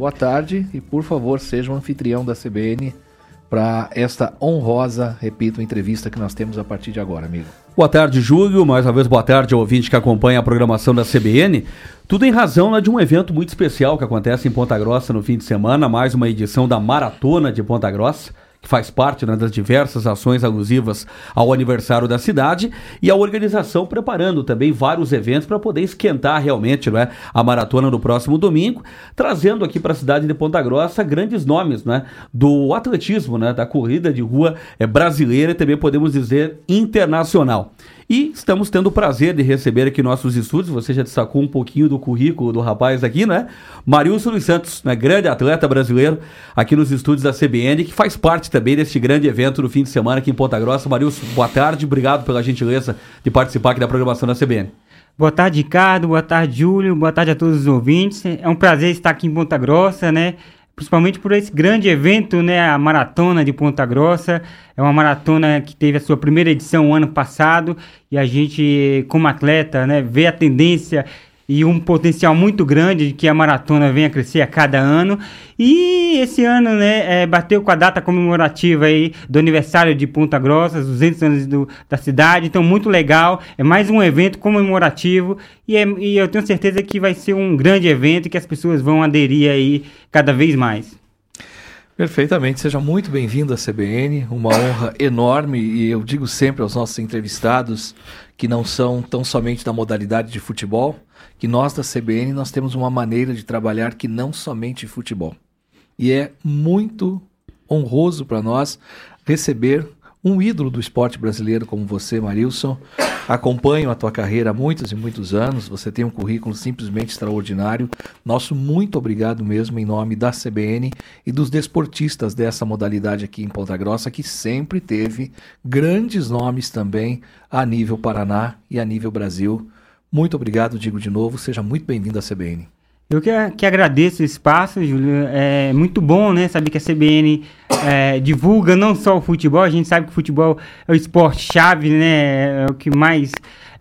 boa tarde e por favor seja um anfitrião da CBN para esta honrosa, repito, entrevista que nós temos a partir de agora, amigo. Boa tarde, Júlio. Mais uma vez, boa tarde ao ouvinte que acompanha a programação da CBN. Tudo em razão né, de um evento muito especial que acontece em Ponta Grossa no fim de semana, mais uma edição da Maratona de Ponta Grossa que faz parte né, das diversas ações alusivas ao aniversário da cidade, e a organização preparando também vários eventos para poder esquentar realmente né, a maratona no próximo domingo, trazendo aqui para a cidade de Ponta Grossa grandes nomes né, do atletismo, né, da corrida de rua é, brasileira e também podemos dizer internacional. E estamos tendo o prazer de receber aqui nossos estúdios. Você já destacou um pouquinho do currículo do rapaz aqui, né? Marilson Luiz Santos, né? grande atleta brasileiro aqui nos estúdios da CBN, que faz parte também deste grande evento no fim de semana aqui em Ponta Grossa. Marilson, boa tarde, obrigado pela gentileza de participar aqui da programação da CBN. Boa tarde, Ricardo. Boa tarde, Júlio. Boa tarde a todos os ouvintes. É um prazer estar aqui em Ponta Grossa, né? Principalmente por esse grande evento, né, a Maratona de Ponta Grossa. É uma maratona que teve a sua primeira edição ano passado e a gente, como atleta, né, vê a tendência e um potencial muito grande de que a maratona venha a crescer a cada ano. E esse ano, né, é, bateu com a data comemorativa aí do aniversário de Ponta Grossa, os 200 anos do, da cidade, então muito legal. É mais um evento comemorativo e, é, e eu tenho certeza que vai ser um grande evento que as pessoas vão aderir aí cada vez mais. Perfeitamente, seja muito bem-vindo à CBN, uma honra enorme e eu digo sempre aos nossos entrevistados que não são tão somente da modalidade de futebol, que nós da CBN nós temos uma maneira de trabalhar que não somente futebol. E é muito honroso para nós receber um ídolo do esporte brasileiro como você, Marilson. Acompanho a tua carreira há muitos e muitos anos. Você tem um currículo simplesmente extraordinário. Nosso muito obrigado mesmo em nome da CBN e dos desportistas dessa modalidade aqui em Ponta Grossa, que sempre teve grandes nomes também a nível Paraná e a nível Brasil. Muito obrigado, digo de novo. Seja muito bem-vindo à CBN. Eu que, que agradeço o espaço, Júlio. É muito bom, né? Saber que a CBN é, divulga não só o futebol, a gente sabe que o futebol é o esporte chave, né? É o que mais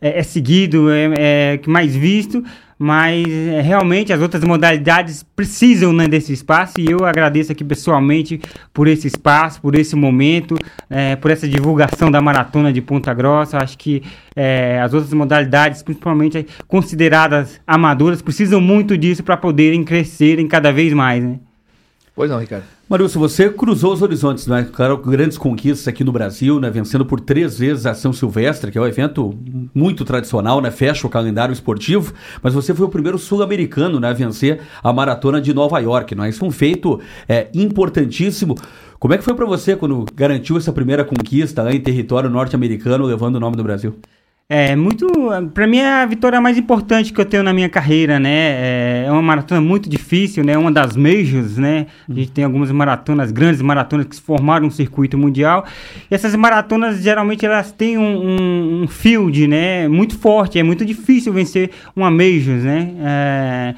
é, é seguido, é, é o que mais visto mas é, realmente as outras modalidades precisam né, desse espaço e eu agradeço aqui pessoalmente por esse espaço, por esse momento, é, por essa divulgação da maratona de Ponta Grossa. Acho que é, as outras modalidades, principalmente consideradas amadoras, precisam muito disso para poderem crescerem cada vez mais. Né? Pois não, Ricardo. Marilson, você cruzou os horizontes, né? Claro, grandes conquistas aqui no Brasil, né? Vencendo por três vezes a São Silvestre, que é um evento muito tradicional, né? Fecha o calendário esportivo, mas você foi o primeiro sul-americano né, a vencer a maratona de Nova York, né? Isso é um feito é, importantíssimo. Como é que foi para você quando garantiu essa primeira conquista lá em território norte-americano, levando o nome do Brasil? É muito. Para mim é a vitória mais importante que eu tenho na minha carreira, né? É, é uma maratona muito difícil, né? Uma das majors, né? A gente tem algumas maratonas, grandes maratonas que se formaram no circuito mundial. E essas maratonas geralmente elas têm um, um, um field, né? Muito forte. É muito difícil vencer uma majors, né? É,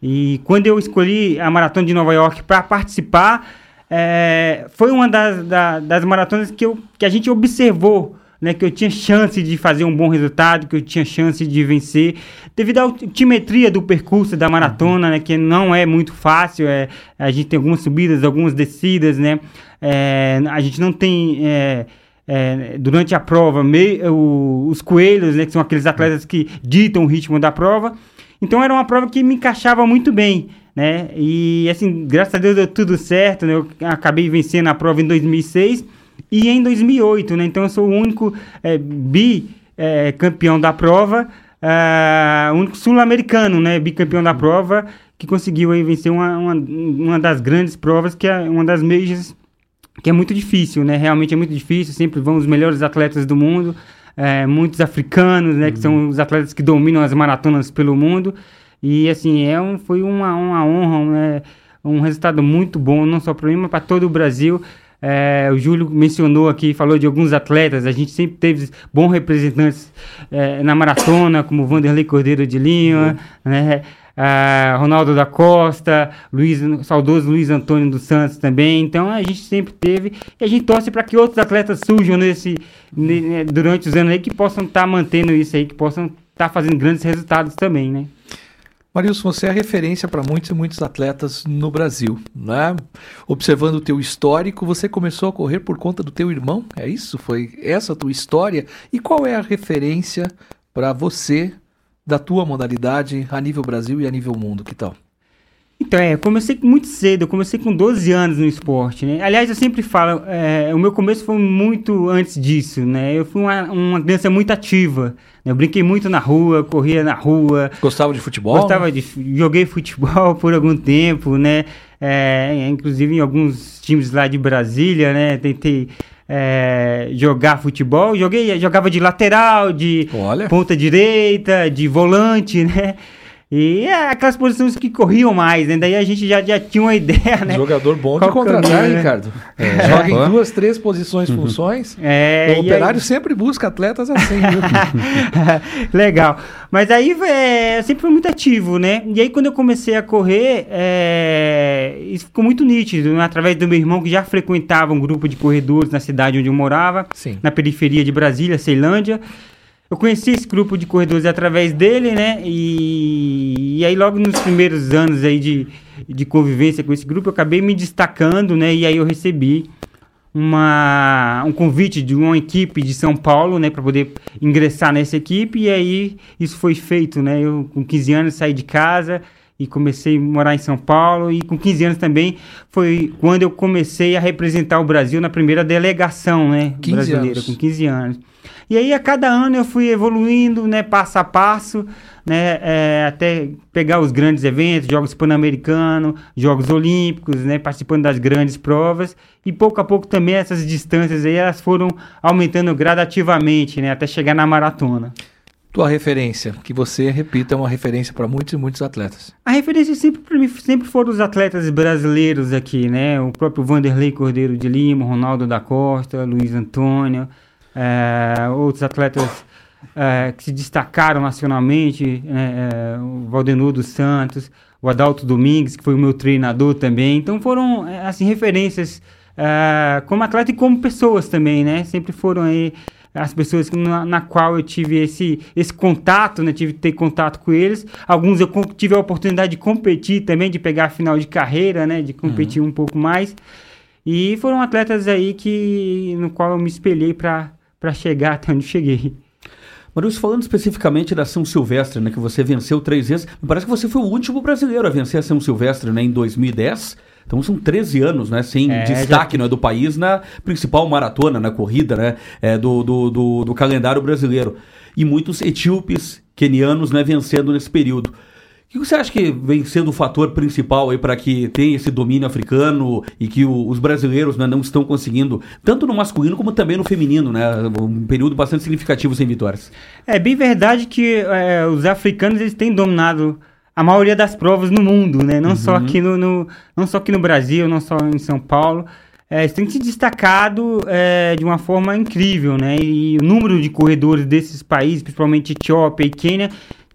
e quando eu escolhi a maratona de Nova York para participar, é, foi uma das, da, das maratonas que, eu, que a gente observou né, que eu tinha chance de fazer um bom resultado, que eu tinha chance de vencer, devido à altimetria do percurso da maratona, né, que não é muito fácil, é, a gente tem algumas subidas, algumas descidas, né, é, a gente não tem... É, é, durante a prova, o, os coelhos, né, que são aqueles atletas que ditam o ritmo da prova. Então era uma prova que me encaixava muito bem, né? E assim, graças a Deus deu tudo certo, né? Eu acabei vencendo a prova em 2006 e em 2008, né? Então eu sou o único é, bi é, campeão da prova, é, único sul-americano, né? Bicampeão da prova que conseguiu aí vencer uma, uma, uma das grandes provas que é uma das majors que é muito difícil, né? Realmente é muito difícil. Sempre vão os melhores atletas do mundo, é, muitos africanos, né? Uhum. Que são uhum. os atletas que dominam as maratonas pelo mundo. E assim é um, foi uma, uma honra, né? um resultado muito bom, não só para mim, mas para todo o Brasil. É, o Júlio mencionou aqui, falou de alguns atletas. A gente sempre teve bons representantes é, na maratona, como Vanderlei Cordeiro de Lima, uhum. né? Uh, Ronaldo da Costa, Luiz, saudoso Luiz Antônio dos Santos também. Então a gente sempre teve e a gente torce para que outros atletas surjam nesse, ne, durante os anos aí que possam estar tá mantendo isso aí, que possam estar tá fazendo grandes resultados também, né? Marilson, você é referência para muitos e muitos atletas no Brasil, né? Observando o teu histórico, você começou a correr por conta do teu irmão, é isso? Foi essa a tua história? E qual é a referência para você da tua modalidade a nível Brasil e a nível mundo? Que tal? Então, é, eu comecei muito cedo, eu comecei com 12 anos no esporte, né? Aliás, eu sempre falo, é, o meu começo foi muito antes disso, né? Eu fui uma, uma criança muito ativa, né? Eu brinquei muito na rua, corria na rua. Gostava de futebol? Gostava né? de... Joguei futebol por algum tempo, né? É, inclusive em alguns times lá de Brasília, né? Tentei é, jogar futebol. Joguei, jogava de lateral, de Olha. ponta direita, de volante, né? E é aquelas posições que corriam mais, né? Daí a gente já, já tinha uma ideia, né? Jogador bom de contratar, caminho, né? Ricardo. É. Joga em duas, três posições, uhum. funções. É, o operário aí... sempre busca atletas assim, Legal. Mas aí é, sempre foi muito ativo, né? E aí quando eu comecei a correr, é, isso ficou muito nítido, né? através do meu irmão que já frequentava um grupo de corredores na cidade onde eu morava, Sim. na periferia de Brasília, Ceilândia. Eu conheci esse grupo de corredores através dele, né? E, e aí logo nos primeiros anos aí de, de convivência com esse grupo, eu acabei me destacando, né? E aí eu recebi uma, um convite de uma equipe de São Paulo, né, para poder ingressar nessa equipe, e aí isso foi feito, né? Eu com 15 anos saí de casa e comecei a morar em São Paulo, e com 15 anos também foi quando eu comecei a representar o Brasil na primeira delegação, né, brasileira, anos. com 15 anos. E aí a cada ano eu fui evoluindo, né, passo a passo, né, é, até pegar os grandes eventos, Jogos Pan-Americanos, Jogos Olímpicos, né, participando das grandes provas. E pouco a pouco também essas distâncias aí elas foram aumentando gradativamente, né, até chegar na maratona. Tua referência, que você repita, é uma referência para muitos e muitos atletas. A referência sempre para mim sempre foram os atletas brasileiros aqui, né? O próprio Vanderlei Cordeiro de Lima, Ronaldo da Costa, Luiz Antônio, é, outros atletas é, que se destacaram nacionalmente, é, o Valdenor dos Santos, o Adalto Domingues, que foi o meu treinador também. Então foram, assim, referências como atleta e como pessoas também, né? Sempre foram aí as pessoas na, na, qual eu tive esse, esse contato, né? Tive que ter contato com eles. Alguns eu tive a oportunidade de competir também, de pegar a final de carreira, né? De competir uhum. um pouco mais. E foram atletas aí que no qual eu me espelhei para chegar até onde cheguei. Marius, falando especificamente da São Silvestre, né, que você venceu três vezes, me parece que você foi o último brasileiro a vencer a São Silvestre né, em 2010. Então são 13 anos, né, sem é, destaque já... né, do país na principal maratona, na corrida né, é, do, do, do, do calendário brasileiro. E muitos etíopes, quenianos, né, vencendo nesse período. O que você acha que vem sendo o fator principal aí para que tenha esse domínio africano e que o, os brasileiros né, não estão conseguindo, tanto no masculino como também no feminino, né? Um período bastante significativo sem vitórias. É bem verdade que é, os africanos eles têm dominado a maioria das provas no mundo, né? Não uhum. só aqui no, no, não só aqui no Brasil, não só em São Paulo. É, eles têm se destacado é, de uma forma incrível, né? E o número de corredores desses países, principalmente Etiópia e Quênia,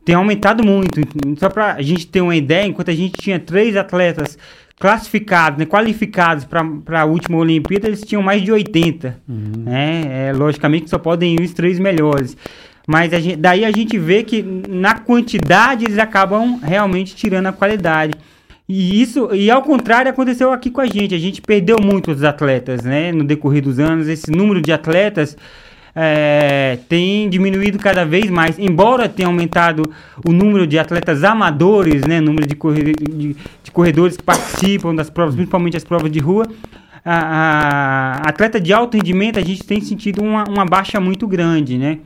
tem aumentado muito. Só para a gente ter uma ideia, enquanto a gente tinha três atletas classificados, né, qualificados para a última Olimpíada, eles tinham mais de 80. Uhum. Né? É, logicamente só podem ir os três melhores. Mas a gente, daí a gente vê que na quantidade eles acabam realmente tirando a qualidade. E isso, e ao contrário, aconteceu aqui com a gente. A gente perdeu muitos atletas, né? No decorrer dos anos, esse número de atletas é, tem diminuído cada vez mais, embora tenha aumentado o número de atletas amadores, né, número de, de, de corredores que participam das provas, principalmente as provas de rua, a, a, atleta de alto rendimento a gente tem sentido uma, uma baixa muito grande, né?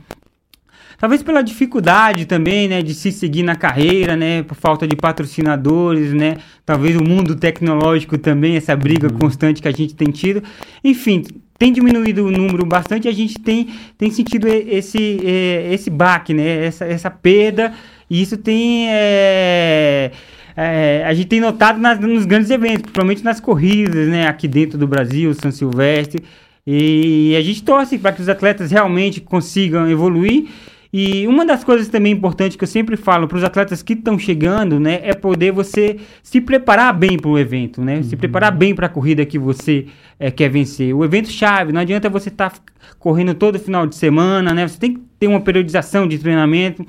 Talvez pela dificuldade também, né, de se seguir na carreira, né, por falta de patrocinadores, né, talvez o mundo tecnológico também, essa briga uhum. constante que a gente tem tido. Enfim, tem diminuído o número bastante e a gente tem, tem sentido esse, esse baque, né? Essa, essa perda. E isso tem. É, é, a gente tem notado nas, nos grandes eventos, principalmente nas corridas, né? Aqui dentro do Brasil, São Silvestre. E a gente torce para que os atletas realmente consigam evoluir e uma das coisas também importantes que eu sempre falo para os atletas que estão chegando, né, é poder você se preparar bem para o evento, né? Uhum. Se preparar bem para a corrida que você é, quer vencer. O evento chave, não adianta você estar tá correndo todo final de semana, né? Você tem que ter uma periodização de treinamento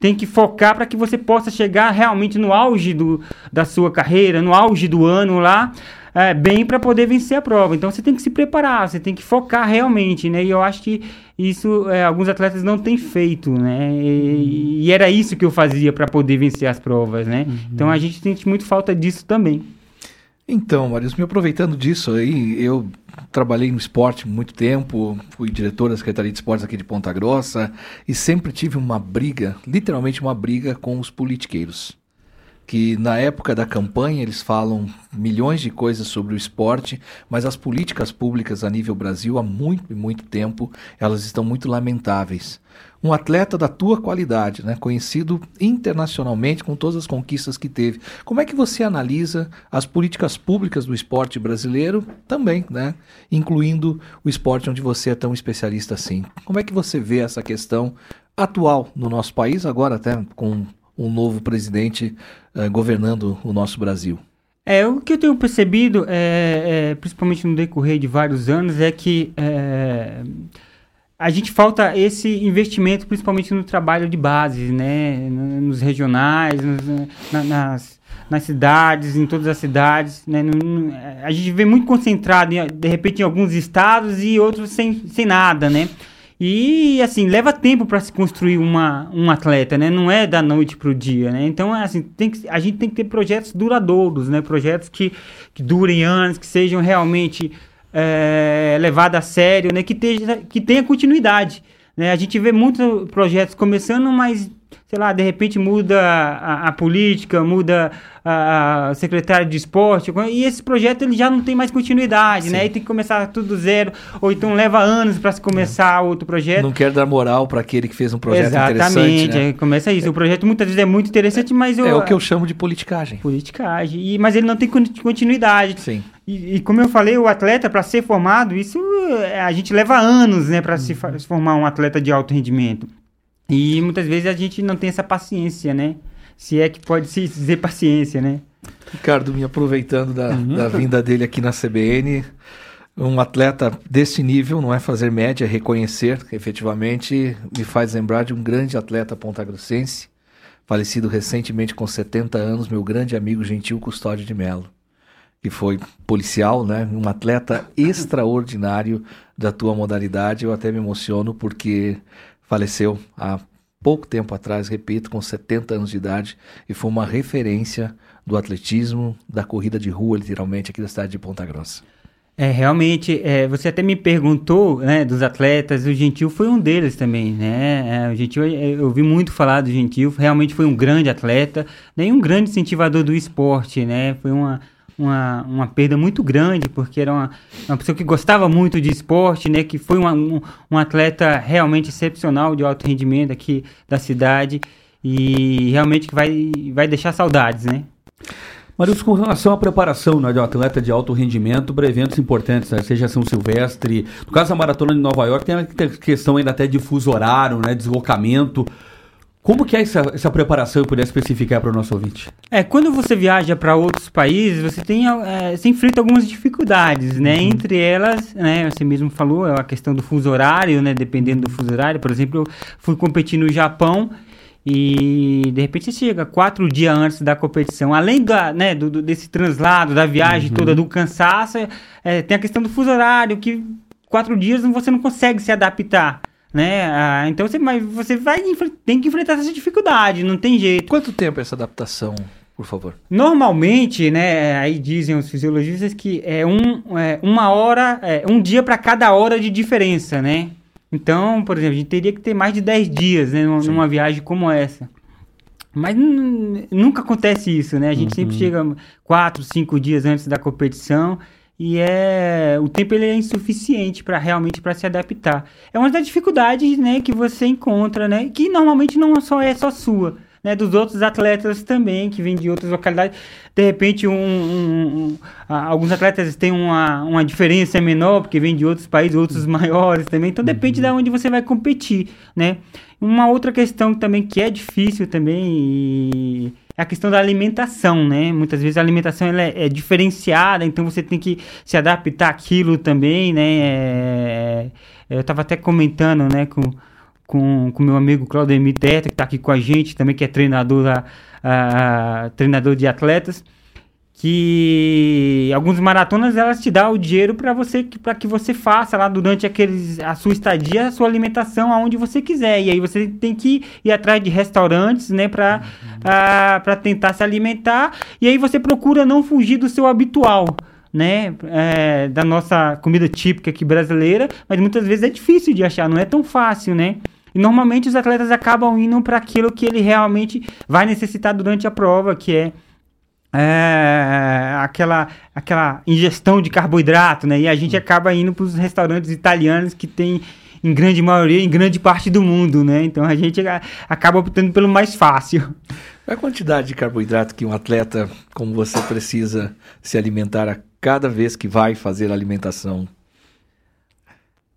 tem que focar para que você possa chegar realmente no auge do, da sua carreira, no auge do ano lá, é, bem para poder vencer a prova. Então você tem que se preparar, você tem que focar realmente, né? E eu acho que isso é, alguns atletas não têm feito, né? E, e era isso que eu fazia para poder vencer as provas, né? Uhum. Então a gente sente muito falta disso também. Então, Marius, me aproveitando disso aí, eu trabalhei no esporte muito tempo, fui diretor da Secretaria de Esportes aqui de Ponta Grossa e sempre tive uma briga, literalmente uma briga com os politiqueiros. Que na época da campanha eles falam milhões de coisas sobre o esporte, mas as políticas públicas a nível Brasil há muito e muito tempo elas estão muito lamentáveis um atleta da tua qualidade, né, conhecido internacionalmente com todas as conquistas que teve. Como é que você analisa as políticas públicas do esporte brasileiro também, né, incluindo o esporte onde você é tão especialista assim? Como é que você vê essa questão atual no nosso país, agora até com um novo presidente uh, governando o nosso Brasil? É, o que eu tenho percebido, é, é, principalmente no decorrer de vários anos, é que é, a gente falta esse investimento, principalmente no trabalho de base, né? Nos regionais, nos, na, nas, nas cidades, em todas as cidades. Né? a gente vê muito concentrado, de repente, em alguns estados e outros sem, sem nada, né? E, assim, leva tempo para se construir uma, um atleta, né? Não é da noite para o dia, né? Então, assim, tem que, a gente tem que ter projetos duradouros, né? Projetos que, que durem anos, que sejam realmente é, levada a sério, né? Que, tenha, que tenha continuidade. Né? A gente vê muitos projetos começando, mas, sei lá, de repente muda a, a política, muda a, a secretária de esporte, e esse projeto ele já não tem mais continuidade, né? Sim. né? E tem que começar tudo do zero, ou então leva anos para se começar é. outro projeto. Não quer dar moral para aquele que fez um projeto Exatamente, interessante. Exatamente, né? começa isso. É. O projeto muitas vezes é muito interessante, mas eu, É o que eu chamo de politicagem. Politicagem, e, mas ele não tem continuidade. Sim. E, e, como eu falei, o atleta, para ser formado, isso é, a gente leva anos né, para se, se formar um atleta de alto rendimento. E muitas vezes a gente não tem essa paciência, né? Se é que pode se dizer paciência, né? Ricardo, me aproveitando da, uhum. da vinda dele aqui na CBN, um atleta desse nível não é fazer média, é reconhecer, efetivamente, me faz lembrar de um grande atleta pontagrossense, falecido recentemente com 70 anos, meu grande amigo Gentil Custódio de Melo que foi policial, né? Um atleta extraordinário da tua modalidade. Eu até me emociono porque faleceu há pouco tempo atrás, repito, com 70 anos de idade e foi uma referência do atletismo, da corrida de rua, literalmente, aqui da cidade de Ponta Grossa. É, realmente, é, você até me perguntou, né, dos atletas, o Gentil foi um deles também, né, é, o Gentil, eu ouvi muito falar do Gentil, realmente foi um grande atleta, né, um grande incentivador do esporte, né, foi uma, uma, uma perda muito grande, porque era uma, uma pessoa que gostava muito de esporte, né? Que foi uma, um, um atleta realmente excepcional de alto rendimento aqui da cidade e realmente que vai, vai deixar saudades, né? Marius, com relação à preparação né, de um atleta de alto rendimento para eventos importantes, né, seja São Silvestre, no caso da Maratona de Nova York, tem a questão ainda até de fuso horário, né, deslocamento. Como que é essa, essa preparação, eu puder especificar para o nosso ouvinte? É, quando você viaja para outros países, você tem, é, você enfrenta algumas dificuldades, né? Uhum. Entre elas, né, você mesmo falou, é a questão do fuso horário, né? Dependendo do fuso horário. Por exemplo, eu fui competir no Japão e de repente você chega quatro dias antes da competição. Além da, né, do, do desse translado, da viagem uhum. toda, do cansaço, é, tem a questão do fuso horário, que quatro dias você não consegue se adaptar né? Ah, então você, mas você vai tem que enfrentar essa dificuldade, não tem jeito. Quanto tempo é essa adaptação, por favor? Normalmente, né? Aí dizem os fisiologistas que é, um, é uma hora, é, um dia para cada hora de diferença, né? Então, por exemplo, a gente teria que ter mais de 10 dias né, numa, numa viagem como essa. Mas nunca acontece isso, né? A gente uhum. sempre chega quatro, cinco dias antes da competição e é o tempo ele é insuficiente para realmente para se adaptar. É uma das dificuldades, né, que você encontra, né, que normalmente não só é só sua, né, dos outros atletas também que vêm de outras localidades. De repente, um, um, um, alguns atletas têm uma, uma diferença menor porque vêm de outros países, outros maiores também. Então depende uhum. de onde você vai competir, né? Uma outra questão também que é difícil também e a questão da alimentação, né? Muitas vezes a alimentação ela é, é diferenciada, então você tem que se adaptar àquilo também, né? É, é eu estava até comentando, né, com, com o meu amigo Claudemir Teta, que está aqui com a gente, também que é treinador, a, a, treinador de atletas que algumas maratonas elas te dão o dinheiro para você para que você faça lá durante aqueles a sua estadia a sua alimentação aonde você quiser e aí você tem que ir atrás de restaurantes né para uhum. para tentar se alimentar e aí você procura não fugir do seu habitual né, é, da nossa comida típica aqui brasileira, mas muitas vezes é difícil de achar, não é tão fácil, né? E normalmente os atletas acabam indo para aquilo que ele realmente vai necessitar durante a prova, que é é, aquela, aquela ingestão de carboidrato, né? E a gente acaba indo para os restaurantes italianos que tem em grande maioria, em grande parte do mundo, né? Então a gente acaba optando pelo mais fácil. A quantidade de carboidrato que um atleta como você precisa se alimentar a cada vez que vai fazer a alimentação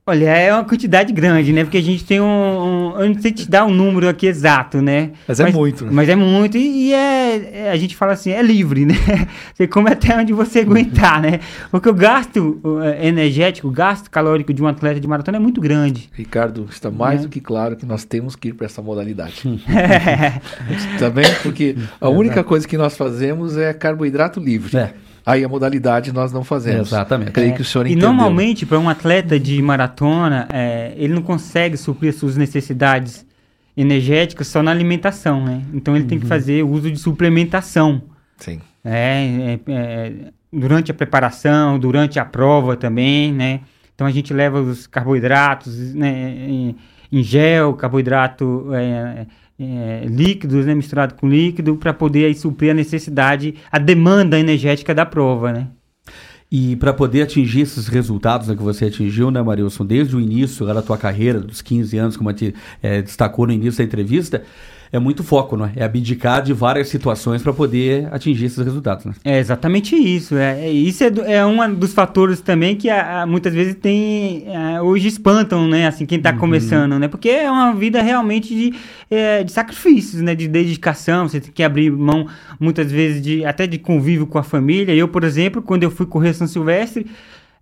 Olha, é uma quantidade grande, né? Porque a gente tem um. um eu não sei te dar um número aqui exato, né? Mas, é muito, né? Mas é muito e, e é, é, A gente fala assim, é livre, né? Você come até onde você aguentar, né? Porque o gasto energético, o gasto calórico de um atleta de maratona é muito grande. Ricardo, está mais é. do que claro que nós temos que ir para essa modalidade. é. Também porque a única coisa que nós fazemos é carboidrato livre. É. Aí a modalidade nós não fazemos. Exatamente. Creio é, que o senhor entendeu. E normalmente, para um atleta de maratona, é, ele não consegue suprir as suas necessidades energéticas só na alimentação, né? Então ele uhum. tem que uhum. fazer uso de suplementação. Sim. É, é, é, durante a preparação, durante a prova também, né? Então a gente leva os carboidratos né, em, em gel, carboidrato é, líquidos, né, misturado com líquido, para poder aí, suprir a necessidade, a demanda energética da prova, né? E para poder atingir esses resultados né, que você atingiu, né, Marilson, desde o início da tua carreira, dos 15 anos, como a gente é, destacou no início da entrevista, é muito foco, né? É abdicar de várias situações para poder atingir esses resultados, né? É exatamente isso. É, é isso é, é um dos fatores também que a, a, muitas vezes tem a, hoje espantam, né? Assim quem está uhum. começando, né? Porque é uma vida realmente de, é, de sacrifícios, né? De dedicação. Você tem que abrir mão muitas vezes de até de convívio com a família. Eu, por exemplo, quando eu fui correr São Silvestre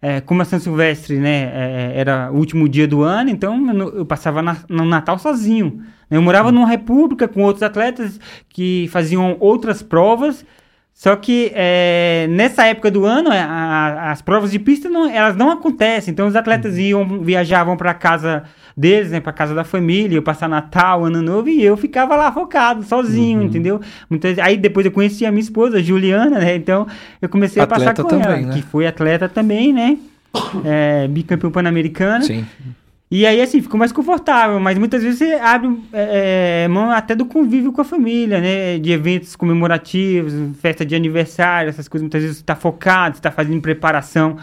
é, como a São Silvestre né, é, era o último dia do ano, então eu, eu passava na, no Natal sozinho. Eu morava numa república com outros atletas que faziam outras provas, só que é, nessa época do ano a, a, as provas de pista não, elas não acontecem, então os atletas uhum. iam viajavam para casa deles, né, para casa da família, eu passar Natal, Ano Novo e eu ficava lá focado, sozinho, uhum. entendeu? Muitas, aí depois eu conheci a minha esposa, Juliana, né? Então eu comecei atleta a passar com também, ela, né? que foi atleta também, né? É, bicampeão pan-americano. Sim. E aí, assim, ficou mais confortável, mas muitas vezes você abre é, é, mão até do convívio com a família, né? De eventos comemorativos, festa de aniversário, essas coisas. Muitas vezes você está focado, você está fazendo preparação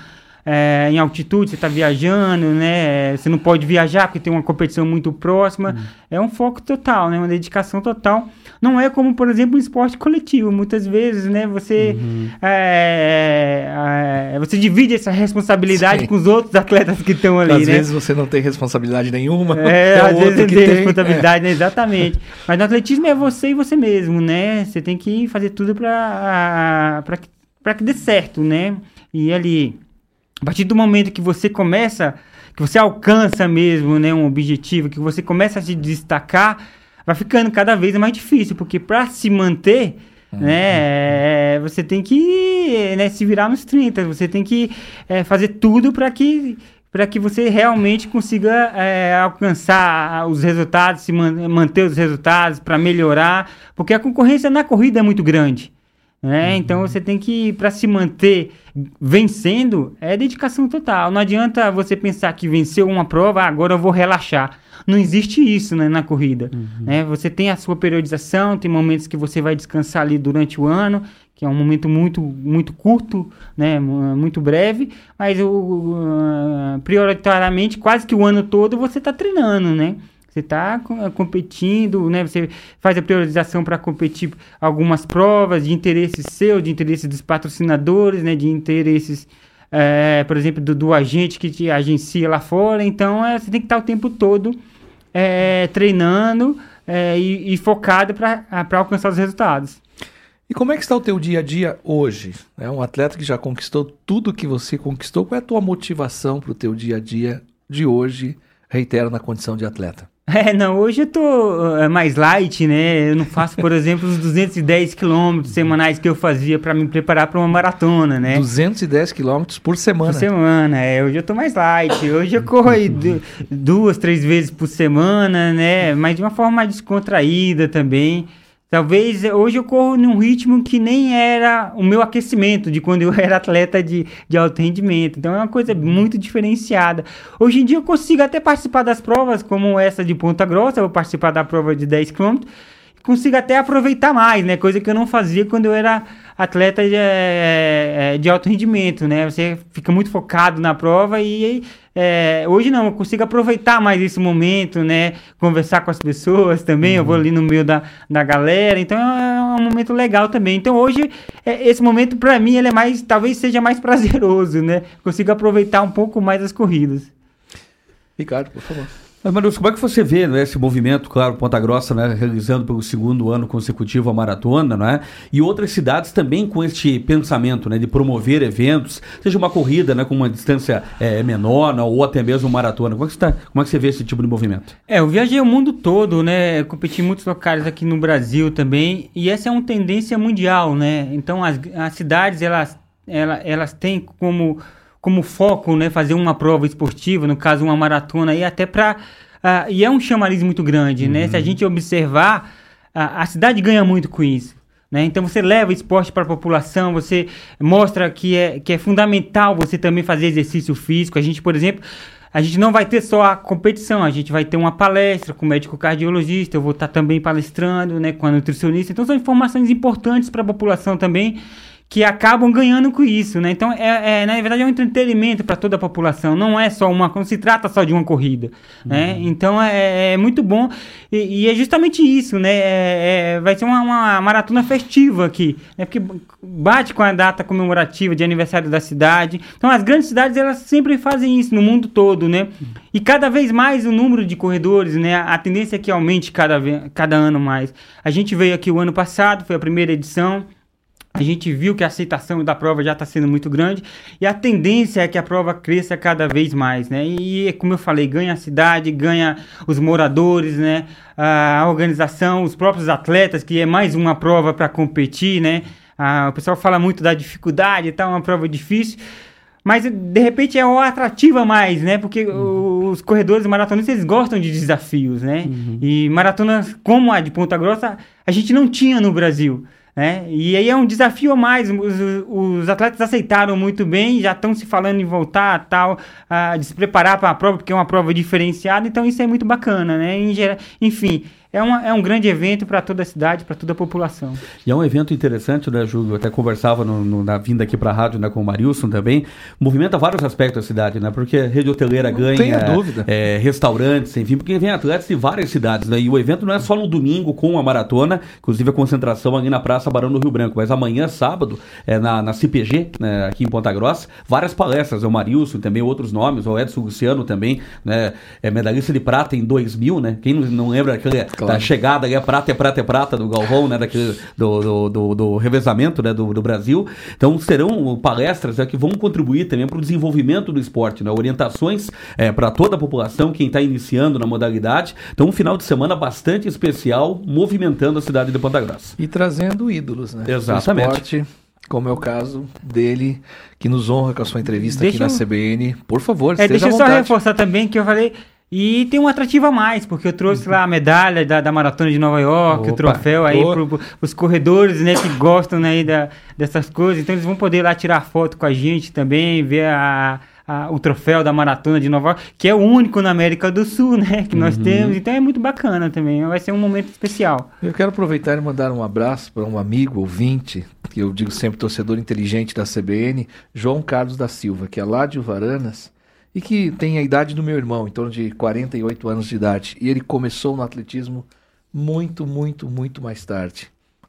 é, em altitude, você está viajando, né? Você não pode viajar porque tem uma competição muito próxima. Uhum. É um foco total, né? Uma dedicação total. Não é como, por exemplo, um esporte coletivo. Muitas vezes, né? Você, uhum. é, é, você divide essa responsabilidade Sim. com os outros atletas que estão ali, às né? vezes você não tem responsabilidade nenhuma. É, é às vezes não tem, tem responsabilidade, né? Exatamente. Mas no atletismo é você e você mesmo, né? Você tem que fazer tudo para para que dê certo, né? E ali a partir do momento que você começa, que você alcança mesmo né, um objetivo, que você começa a se destacar, vai ficando cada vez mais difícil, porque para se manter, uhum. né, você tem que né, se virar nos 30, você tem que é, fazer tudo para que para que você realmente consiga é, alcançar os resultados, se man manter os resultados, para melhorar, porque a concorrência na corrida é muito grande. Né? Uhum. Então você tem que, para se manter vencendo, é dedicação total. Não adianta você pensar que venceu uma prova, ah, agora eu vou relaxar. Não existe isso né, na corrida. Uhum. Né? Você tem a sua periodização, tem momentos que você vai descansar ali durante o ano, que é um momento muito, muito curto, né, muito breve, mas uh, prioritariamente quase que o ano todo você está treinando, né? Você está eh, competindo, né? Você faz a priorização para competir algumas provas de interesse seu, de interesse dos patrocinadores, né? De interesses, é, por exemplo, do, do, agente que te agencia lá fora. Então, é, você tem que estar o tempo todo é, treinando e, e, focado para alcançar os resultados. E como é que está o teu dia a dia hoje? É um atleta que já conquistou tudo que você conquistou. Qual é a tua motivação para o teu dia a dia de hoje? Reitero na condição de atleta. É, não, hoje eu tô é, mais light, né? Eu não faço, por exemplo, os 210 quilômetros semanais que eu fazia para me preparar para uma maratona, né? 210 quilômetros por semana. Por semana, é. Hoje eu tô mais light. Hoje eu corro aí duas, três vezes por semana, né? Mas de uma forma mais descontraída também. Talvez hoje eu corro num ritmo que nem era o meu aquecimento de quando eu era atleta de, de alto rendimento. Então é uma coisa muito diferenciada. Hoje em dia eu consigo até participar das provas, como essa de Ponta Grossa, eu vou participar da prova de 10 km, consigo até aproveitar mais, né? Coisa que eu não fazia quando eu era atleta de, é, de alto rendimento, né? Você fica muito focado na prova e é, hoje não, eu consigo aproveitar mais esse momento, né? Conversar com as pessoas também, uhum. eu vou uhum. ali no meio da, da galera, então é um momento legal também. Então hoje, é, esse momento para mim, ele é mais, talvez seja mais prazeroso, né? Consigo aproveitar um pouco mais as corridas. Ricardo, por favor. Mas, Manuel, como é que você vê né, esse movimento, claro, Ponta Grossa né, realizando pelo segundo ano consecutivo a maratona, né, e outras cidades também com este pensamento né, de promover eventos, seja uma corrida né, com uma distância é, menor né, ou até mesmo maratona. Como é, que você tá, como é que você vê esse tipo de movimento? É, eu viajei o mundo todo, né, competi em muitos locais aqui no Brasil também, e essa é uma tendência mundial, né, então as, as cidades, elas, elas, elas têm como como foco, né, fazer uma prova esportiva, no caso uma maratona, e até para uh, ah, e é um chamariz muito grande, uhum. né? Se a uhum. gente observar, uh, a cidade ganha muito com isso. Né? Então você leva esporte para a população, você mostra que é, que é fundamental você também fazer exercício físico. A gente, por exemplo, a gente não vai ter só a competição, a gente vai ter uma palestra com o médico cardiologista, eu vou estar também palestrando né, com a nutricionista. Então são informações importantes para a população também que acabam ganhando com isso, né? Então, é, é na verdade, é um entretenimento para toda a população. Não é só uma, não se trata só de uma corrida, né? uhum. né? Então, é, é, muito bom e, e, é justamente isso, né? É, é, vai ser uma, uma, maratona festiva aqui, né? Porque bate com a data comemorativa de aniversário da cidade. Então, as grandes cidades elas sempre fazem isso no mundo todo, né? E cada vez mais o número de corredores, né? A tendência é que aumente cada, cada ano mais. A gente veio aqui o ano passado, foi a primeira edição. A gente viu que a aceitação da prova já está sendo muito grande e a tendência é que a prova cresça cada vez mais, né? E como eu falei, ganha a cidade, ganha os moradores, né? A organização, os próprios atletas, que é mais uma prova para competir, né? Ah, o pessoal fala muito da dificuldade e tal, uma prova difícil. Mas de repente é uma atrativa mais, né? Porque uhum. os corredores maratonistas eles gostam de desafios, né? Uhum. E maratonas como a de Ponta Grossa a gente não tinha no Brasil. Né? E aí é um desafio a mais. Os, os atletas aceitaram muito bem, já estão se falando em voltar tal, a, de se preparar para a prova, porque é uma prova diferenciada, então isso é muito bacana, né? Em enfim, é, uma, é um grande evento para toda a cidade, para toda a população. E é um evento interessante, né, Júlio? Eu até conversava no, no, na vinda aqui para a rádio né, com o Marilson também. Movimenta vários aspectos da cidade, né? Porque a rede hoteleira não ganha. dúvida. É, restaurantes, enfim, porque vem atletas de várias cidades, né? E o evento não é só no domingo com a maratona, inclusive a concentração ali na Praça Barão do Rio Branco, mas amanhã, sábado, é na, na CPG, né, aqui em Ponta Grossa, várias palestras. É o Marilson, também outros nomes, o Edson Luciano também, né? É medalhista de prata em 2000, né? Quem não, não lembra aquele claro. da chegada ali, é prata, é prata, é prata do Galvão, né? Daquele, do, do, do, do revezamento né, do, do Brasil. Então serão palestras né, que vão contribuir também para o desenvolvimento do esporte, né? Orientações é, para toda a população, quem está iniciando na modalidade. Então um final de semana bastante especial, movimentando a cidade de Ponta Grossa. E trazendo ídolos, né? Exatamente. Do esporte como é o caso dele, que nos honra com a sua entrevista deixa aqui na CBN. Por favor, é, Deixa eu só reforçar também que eu falei, e tem um atrativo a mais, porque eu trouxe lá a medalha da, da Maratona de Nova York, Opa, o troféu aí para os corredores, né, que gostam né, da, dessas coisas. Então eles vão poder lá tirar foto com a gente também, ver a, a, o troféu da Maratona de Nova York, que é o único na América do Sul, né, que nós uhum. temos. Então é muito bacana também, vai ser um momento especial. Eu quero aproveitar e mandar um abraço para um amigo, ouvinte, que eu digo sempre torcedor inteligente da CBN, João Carlos da Silva, que é lá de Uvaranas e que tem a idade do meu irmão, em torno de 48 anos de idade. E ele começou no atletismo muito, muito, muito mais tarde.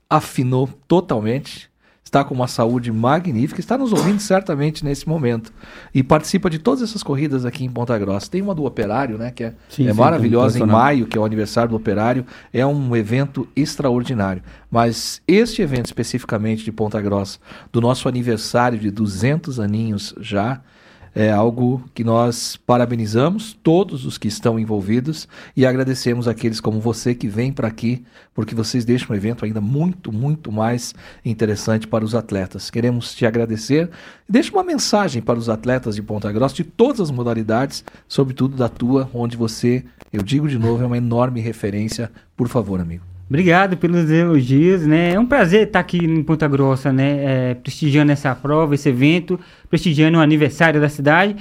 Afinou totalmente, está com uma saúde magnífica, está nos ouvindo certamente nesse momento. E participa de todas essas corridas aqui em Ponta Grossa. Tem uma do Operário, né, que é, sim, é sim, maravilhosa, em maio, que é o aniversário do Operário. É um evento extraordinário. Mas este evento especificamente de Ponta Grossa, do nosso aniversário de 200 aninhos já, É algo que nós parabenizamos todos os que estão envolvidos e agradecemos aqueles como você que vem para aqui, porque vocês deixam o evento ainda muito, muito mais interessante para os atletas. Queremos te agradecer. Deixa uma mensagem para os atletas de Ponta Grossa de todas as modalidades, sobretudo da tua, onde você, eu digo de novo, é uma enorme referência. Por favor, amigo. Obrigado pelos elogios, né? É um prazer estar aqui em Ponta Grossa, né? É, prestigiando essa prova, esse evento, prestigiando o aniversário da cidade.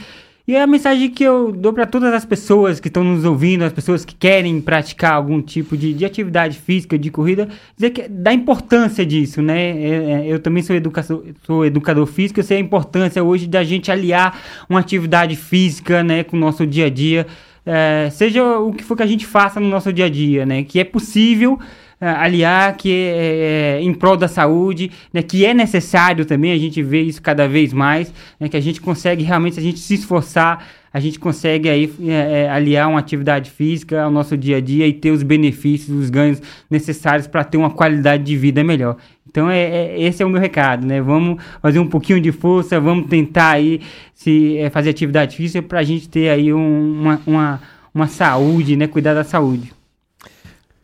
E a mensagem que eu dou para todas as pessoas que estão nos ouvindo, as pessoas que querem praticar algum tipo de, de atividade física, de corrida, dizer que da importância disso, né? É, é, eu também sou educador, sou educador físico, eu sei a importância hoje da gente aliar uma atividade física, né, com o nosso dia a dia. É, seja o que for que a gente faça no nosso dia a dia, né? Que é possível é, aliar, que é, é, em prol da saúde, né? Que é necessário também, a gente vê isso cada vez mais, né? Que a gente consegue realmente, se a gente se esforçar, a gente consegue aí é, é aliar uma atividade física ao nosso dia a dia e ter os benefícios, os ganhos necessários para ter uma qualidade de vida melhor. Então é, é, esse é o meu recado, né? Vamos fazer um pouquinho de força, vamos tentar aí se é, fazer atividade física para a gente ter aí um, uma, uma, uma saúde, né? Cuidar da saúde.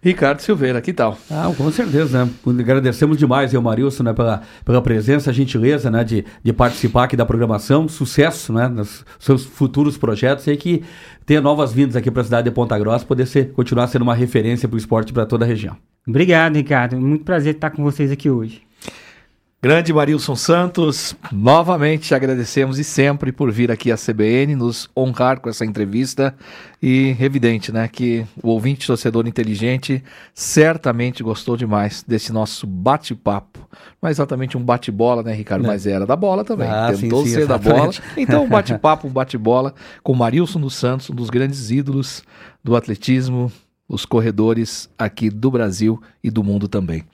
Ricardo Silveira, que tal? Ah, com certeza, né? Agradecemos demais, eu, Marilson, né, pela, pela presença, a gentileza, né, de, de participar aqui da programação, sucesso, né, nos seus futuros projetos e que tenha novas vindas aqui para a cidade de Ponta Grossa, poder ser, continuar sendo uma referência para o esporte para toda a região. Obrigado, Ricardo. Muito prazer estar com vocês aqui hoje. Grande Marilson Santos, novamente agradecemos e sempre por vir aqui à CBN nos honrar com essa entrevista e evidente, né, que o ouvinte torcedor inteligente certamente gostou demais desse nosso bate-papo. Não é exatamente um bate-bola, né, Ricardo, Não. mas era da bola também. Ah, Tentou sim, sim, ser da bola. Então, um bate-papo, um bate-bola com Marilson dos Santos, um dos grandes ídolos do atletismo, os corredores aqui do Brasil e do mundo também.